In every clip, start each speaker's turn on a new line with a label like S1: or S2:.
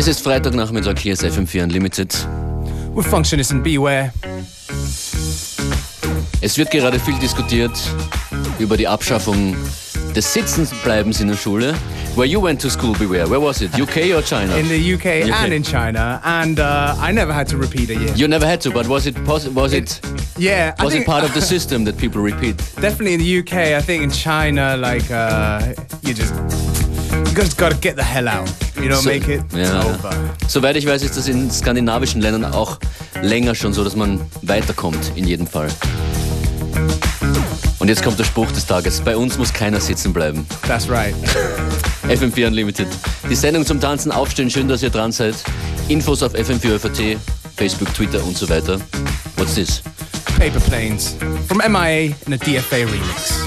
S1: Es ist Freitagnachmittag, hier ist FM4 Unlimited.
S2: With Functionist and Beware.
S1: Es wird gerade viel diskutiert über die Abschaffung des Sitzenbleibens in der Schule. Where you went to school, beware. Where was it? UK or China?
S2: In the UK,
S1: UK.
S2: and in China, and uh, I never had to repeat a year.
S1: you never had to, but was it was it
S2: yeah,
S1: was
S2: think
S1: it part of the system that people repeat?
S2: definitely in the UK. I think in China, like uh, you just you just gotta get the hell out. You don't
S1: So-
S2: make it.
S1: Ja.
S2: over.
S1: Soweit ich weiß, ist das in skandinavischen Ländern auch länger schon so, dass man weiterkommt, in jedem Fall. Und jetzt kommt der Spruch des Tages. Bei uns muss keiner sitzen bleiben.
S2: That's right.
S1: FM4 Unlimited. Die Sendung zum Tanzen aufstehen. Schön, dass ihr dran seid. Infos auf FM4 Facebook, Twitter und so weiter. What's this?
S2: Paper Planes from MIA in a DFA remix.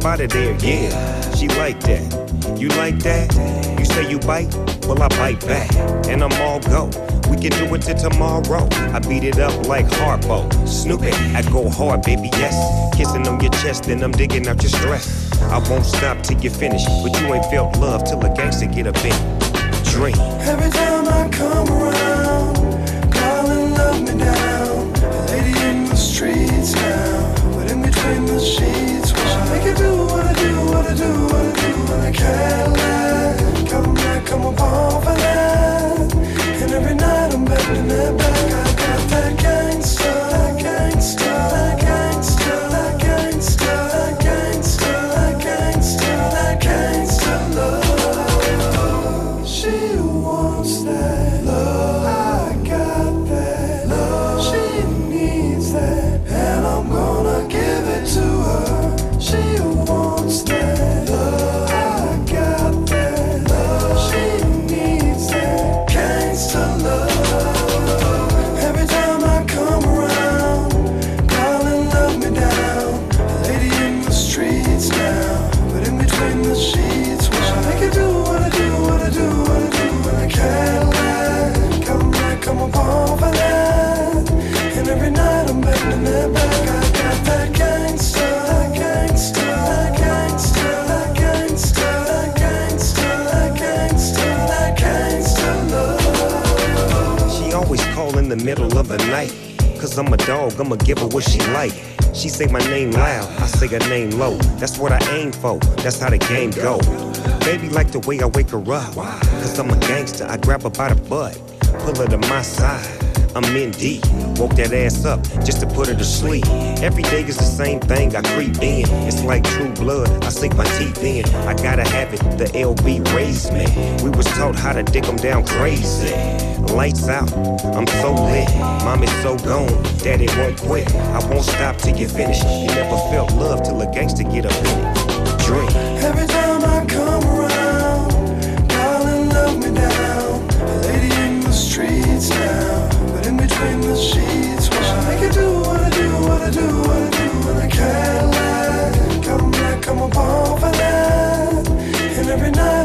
S3: There? Yeah, she like that. You like that? You say you bite? Well, I bite back, and I'm all go. We can do it till tomorrow. I beat it up like Harpo. Snoop it, I go hard, baby, yes. Kissing on your chest, and I'm digging out your stress. I won't stop till you finish, but you ain't felt love till a gangster get a bit. Dream.
S4: Every time I come around, calling love me down. A lady in the streets now, but in between the sheets, I you do what I do, what I do, what I do, and I can't lie. Come back, come upon for that. And every night I'm bending that back. The night.
S3: Cause I'm a dog, I'ma give her what she like. She say my name loud, I say her name low. That's what I aim for, that's how the game go. Baby like the way I wake her up. Cause I'm a gangster, I grab her by the butt, pull her to my side. I'm in deep, woke that ass up just to put her to sleep. Every day is the same thing, I creep in. It's like true blood, I sink my teeth in. I gotta have it, the LB raised me. We was taught how to dick 'em down crazy. Lights out, I'm so lit. Mom is so gone, daddy won't quit. I won't stop till you finish. You never felt love till a gangster get up in it. Dream.
S4: Every time I come around, darling, love me down. A lady in the streets now, but in between the sheets, what I make you do, what I do, what I do, what I do, and I can't lie. Come back, come upon for that. And every night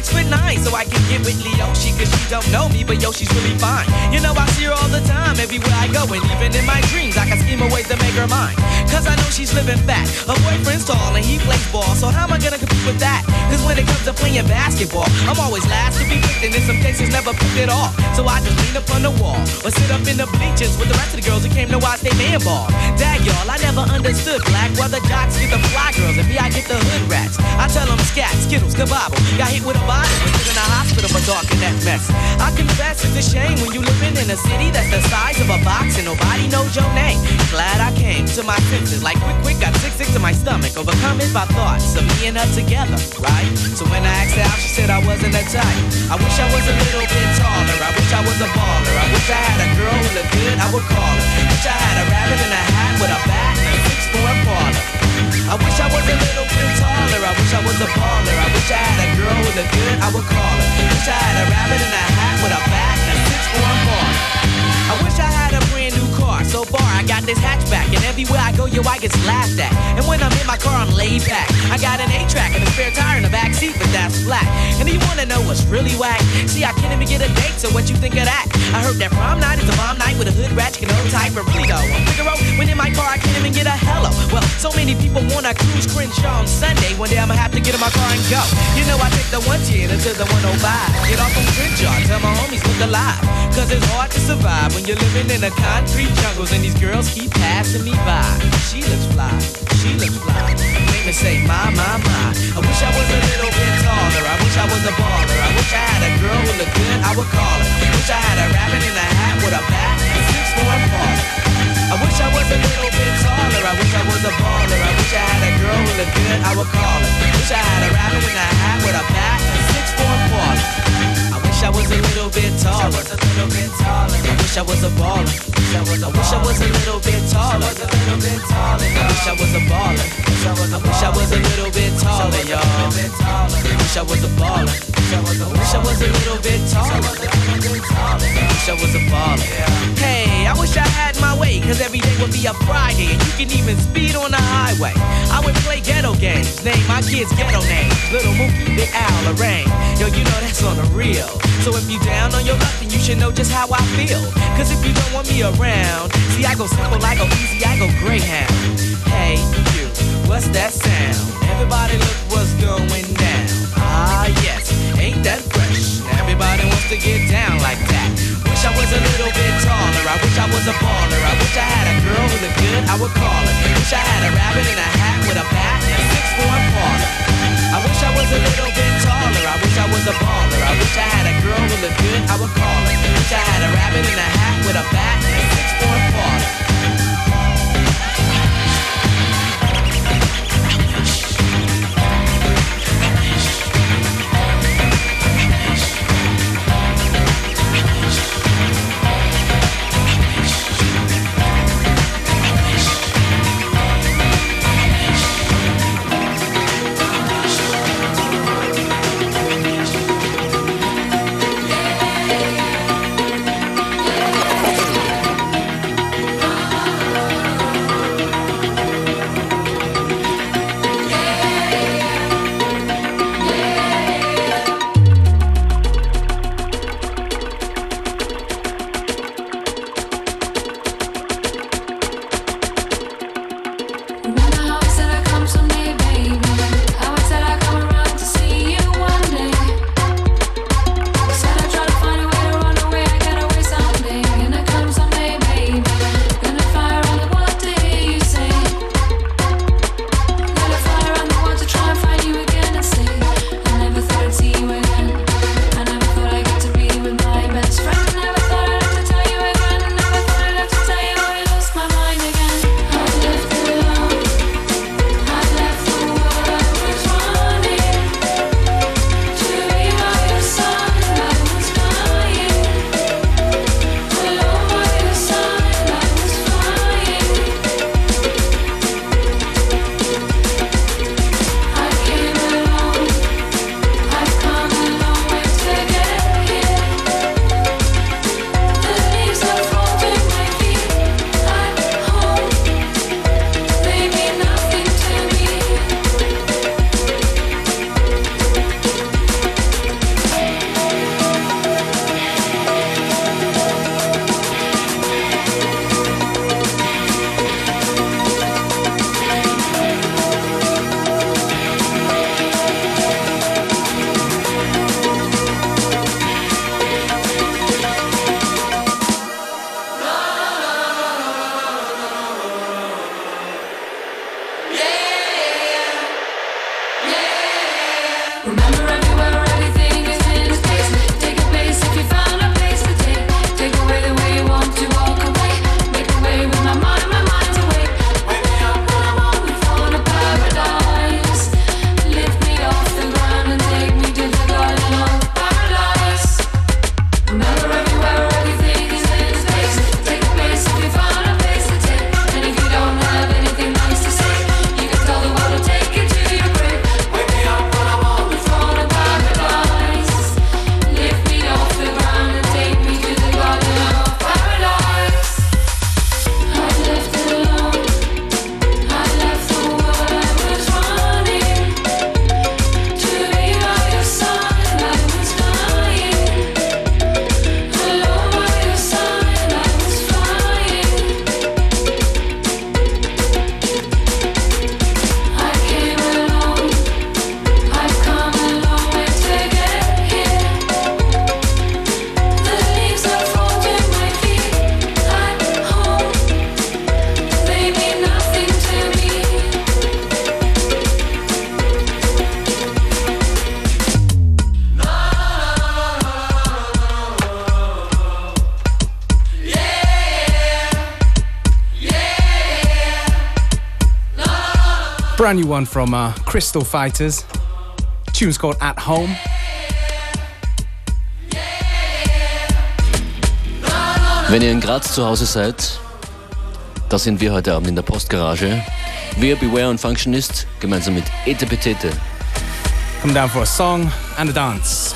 S5: six foot nine so I can get with Leoshi cause she don't know me, but yo, she's really fine. You know, I see her all the time, everywhere I go, and even in my dreams, I can scheme a ways to make her mine. Cause I know she's living fat. Her boyfriend's tall and he plays ball, so how am I gonna compete with that? Cause when it comes to playing basketball, I'm always last to be picked, and in some cases never picked at all. So I just lean up on the wall, or sit up in the bleachers with the rest of the girls who came to watch they man ball. Dag y'all, I never understood black, why the jocks get the fly girls and me I get the hood rats. I tell them scat, skittles, kabobble, got hit with a bottle, and in a hospital for talking that mess. I confess it's a shame when you living in a city that's the size of a box and nobody knows your name. Glad I came to my senses, like quick, quick, got sick, sick to my stomach, overcome it by thoughts of me and her together, right? So when I asked her out, she said I wasn't a type. I wish I was a little bit taller. I wish I was a baller. I wish I had a girl who looked good, I would call her. Wish I had a rabbit in a hat with a bat and a six four Impala. I wish I was a little bit taller. I wish I was a baller. I wish I had a girl who looked good, I would call her. Wish I had a rabbit in a this hatchback, and everywhere I go, yo, I get laughed at. And when I'm in my car, I'm laid back. I got an A-track and a spare tire in the back seat, but that's flat. And do you wanna know what's really whack? See, I can't even get a date, so what you think of that? I heard that prom night is a bomb night with a hood ratchet and old type of. I'm Figaro, when in my car, I can't even get a hello. Well, so many people wanna cruise Crenshaw on Sunday. One day I'ma have to get in my car and go. You know, I take the 110 until the 105. Get off on Crenshaw, tell my homies look alive. Cause it's hard to survive when you're living in a concrete jungles and these girls keep passing me by. She looks fly, she looks fly. Make me say, my, my, my. I wish I was a little bit taller. I wish I was a baller. I wish I had a girl who looked good, I would call her. Wish I had a rabbit in a hat with a bat and six four Impala. I wish I was a little bit taller. I wish I was a baller. I wish I had a girl who looked good, I would call her. Wish I had a rabbit in a hat with a bat and six four Impala. I wish I was a little bit taller. I wish I was a little bit taller. I wish I was a baller. I wish I was a little bit taller. I wish I was a baller. I wish I was a little bit taller, y'all. I wish I was a baller. I wish I was a little bit taller. I wish I was a baller. Hey, I wish I had my way, cause every day would be a Friday, and you can even speed on the highway. I would play ghetto games, name my kids ghetto names. Little Mookie, Big Al, Lorraine. Yo, you know that's on the real. So if you down on your luck, then you should know just how I feel. Cause if you don't want me around, see, I go simple, I go easy, I go Greyhound. Hey, you, what's that sound? Everybody look what's going down. I would call her. Wish I had a rabbit in a hat with a bat and a six four Impala. I wish I was a little bit taller. I wish I was a baller. I wish I had a girl who looked good, I would call her. Wish I had a rabbit in a hat with a bat and a six four Impala.
S6: Brand new one from uh, Crystal Fighters. Tune's called At Home.
S1: Wenn ihr in Graz zu Hause seid, da sind wir heute Abend in der Postgarage. Wir, Beware und Functionist, gemeinsam mit Ete Petete.
S6: Come down for a song and a dance.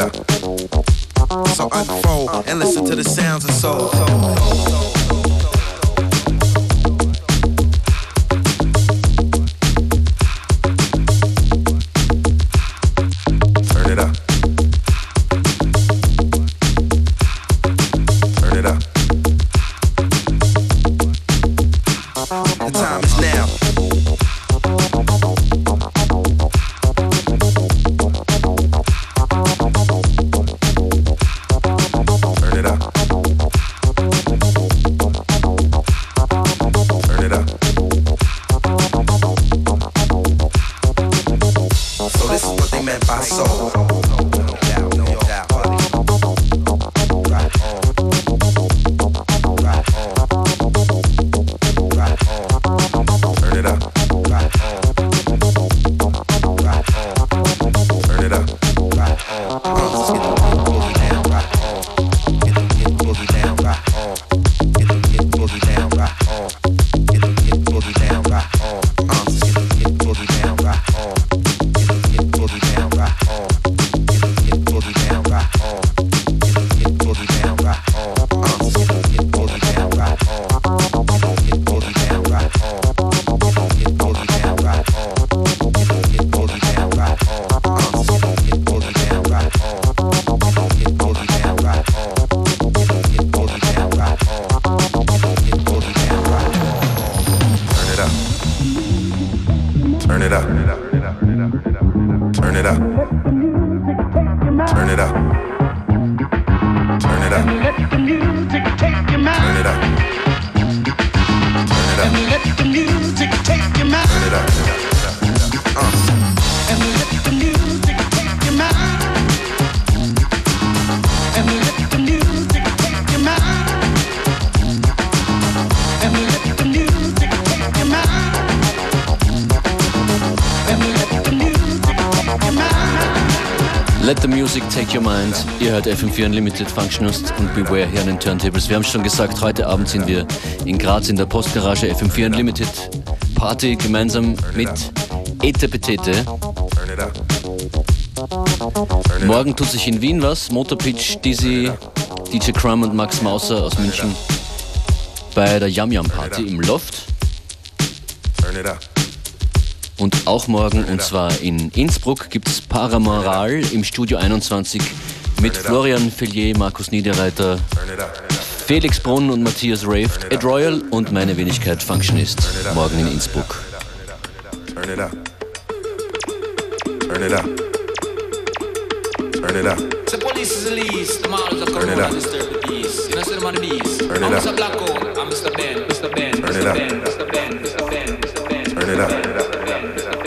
S7: Up. So unfold and listen to the sounds of soul. Turn it it up. Turn it up.
S8: Take Your Mind.
S1: Ihr hört FM4 Unlimited Functionist und Beware hier an den Turntables. Wir haben schon gesagt, heute Abend sind wir in Graz in der Postgarage FM4 Unlimited Party gemeinsam mit Ete Petete.
S7: Turn it up. Turn it up.
S1: Morgen tut sich in Wien was. Motorpitch, Dizzy, DJ Crumb und Max Mauser aus München bei der Yam Yam Party im Loft.
S7: Turn it up.
S1: Und auch morgen, und zwar in Innsbruck, gibt es Paramoral im Studio 21 mit Florian Fellier, Markus Niederreiter,
S7: Turn.
S1: Felix Brunn und Matthias Raft, Ed Royal und meine Wenigkeit Functionist. Morgen in Innsbruck.
S7: Turn it up. Turn it up. Turn it up.
S9: The police is the least, the models
S7: Turn it
S9: corona,
S7: up.
S9: disturb the peace. You know, on the beast.
S7: Turn
S9: I'm
S7: it up.
S9: Mr. Black Hole, I'm Mr. Ben, Mr. Ben,
S7: Turn it
S9: Mr.
S7: up.
S9: Ben, Mr. Ben, Mr. Ben, Mr. Ben.
S7: Turn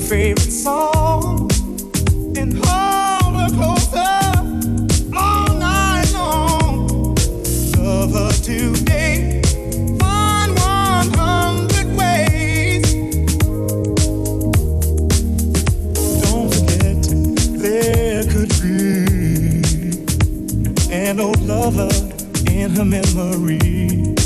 S7: favorite song and hold her closer all night long. Love her today. Find 100 ways. Don't forget there could be an old lover in her memory.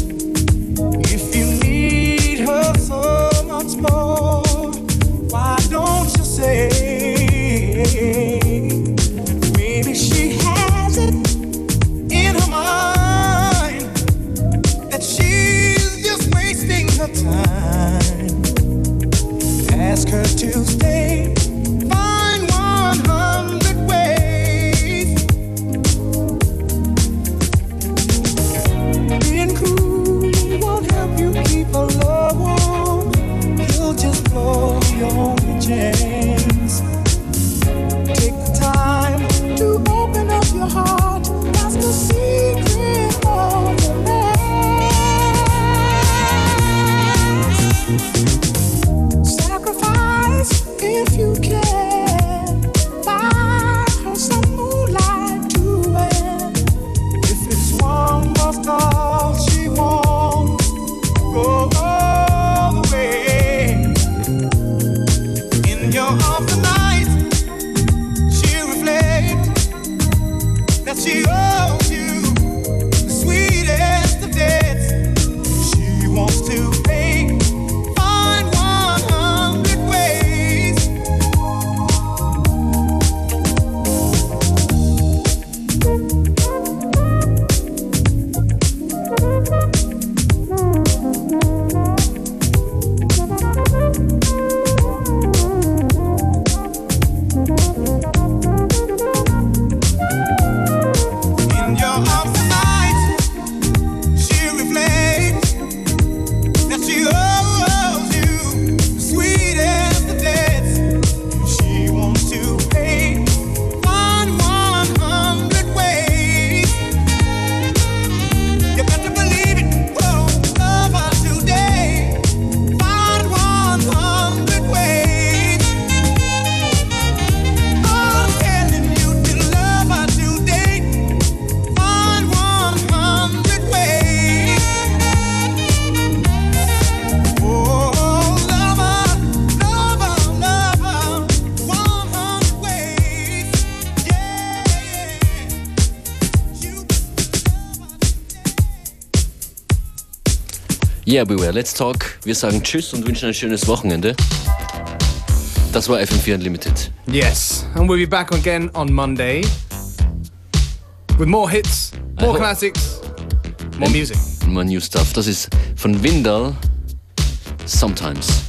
S7: curse to Yeah.
S1: Let's talk. Wir sagen Tschüss und wünschen ein schönes Wochenende. Das war FM4 Unlimited.
S2: Yes, and we'll be back again on Monday with more hits, more classics, more music.
S1: More new stuff. Das ist von Windel. Sometimes.